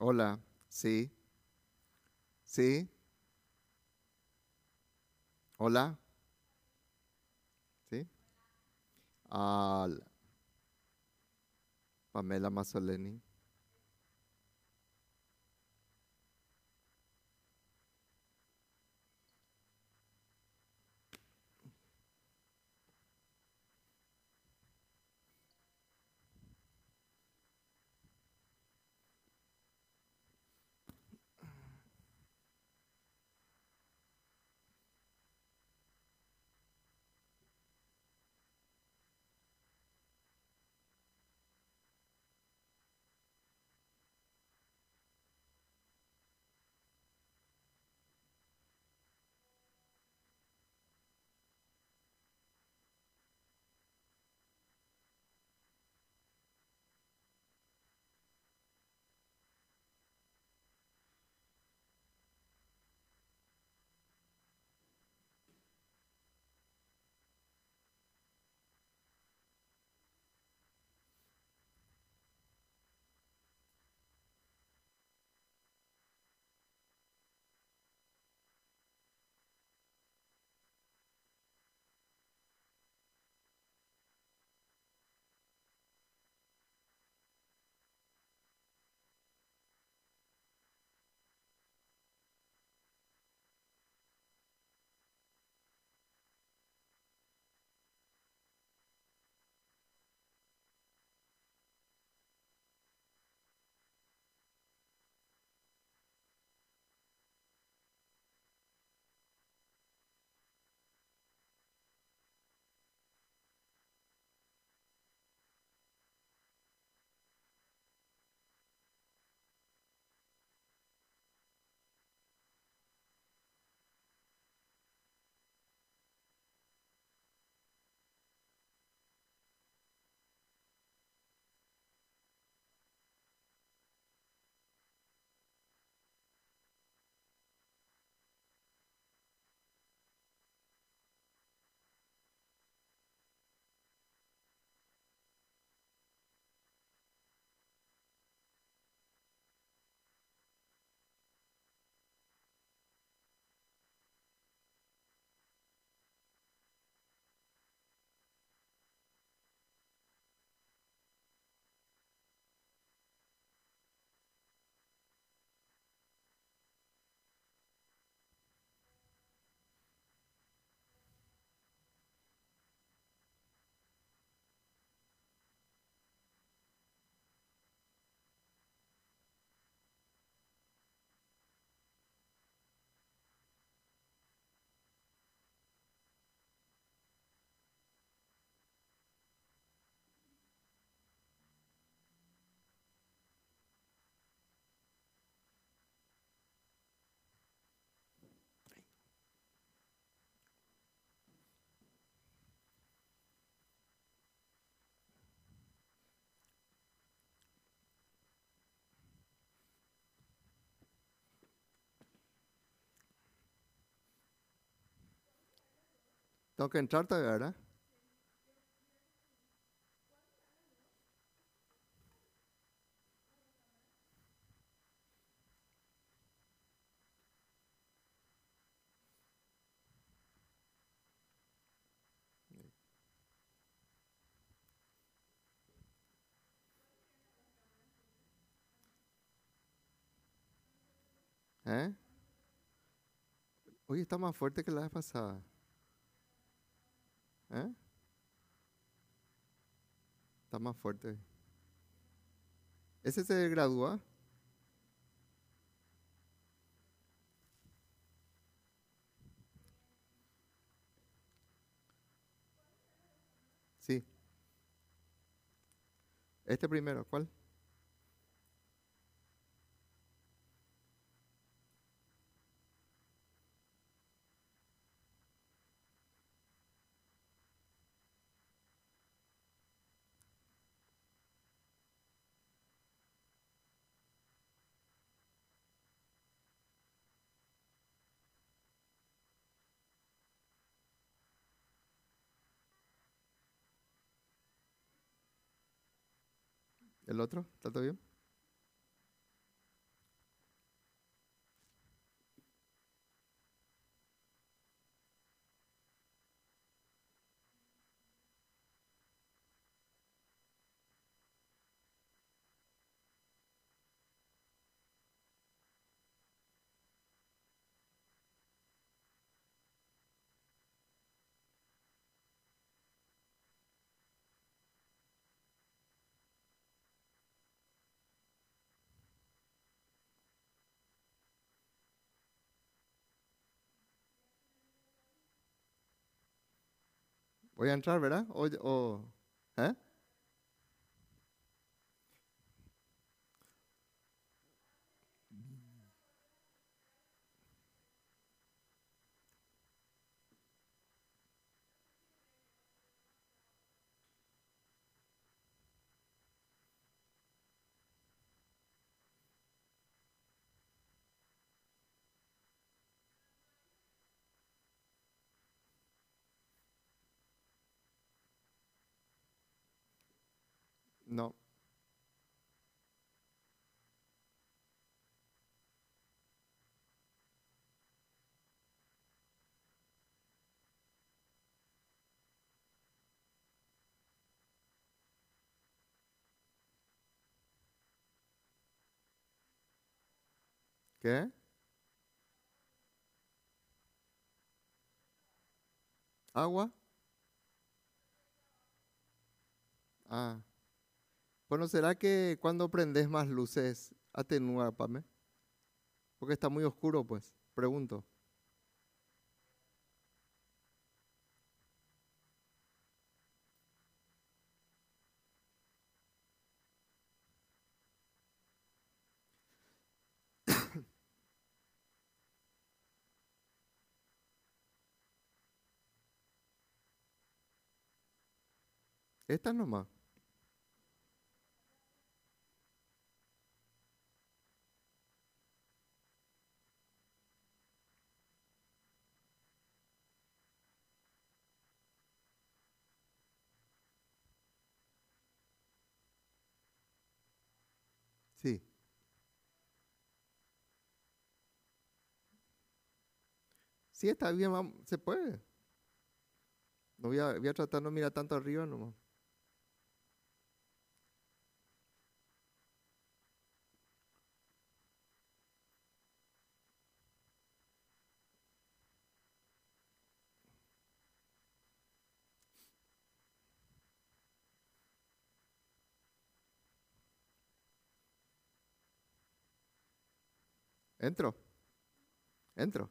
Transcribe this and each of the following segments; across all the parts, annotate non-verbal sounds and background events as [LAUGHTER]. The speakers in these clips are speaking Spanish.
Hola, sí. Sí. Hola. ¿Sí? Ah, Pamela Mazzoleni. Tengo que entrar todavía, ¿verdad? ¿Eh? Hoy está más fuerte que la vez pasada. ¿Eh? Está más fuerte. ¿Ese se gradúa? Sí. Este primero, ¿cuál? ¿El otro? ¿Está todo bien? Og gjentar vi det? Og, og, ¿eh? No. ¿Qué? ¿Agua? Ah. Bueno, ¿será que cuando prendes más luces atenúa, Pame? Porque está muy oscuro, pues. Pregunto. [COUGHS] Esta nomás. Sí. Sí, está bien, vam- se puede. No voy a, voy a tratar no mirar tanto arriba nomás. Entro. Entro.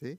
¿Sí?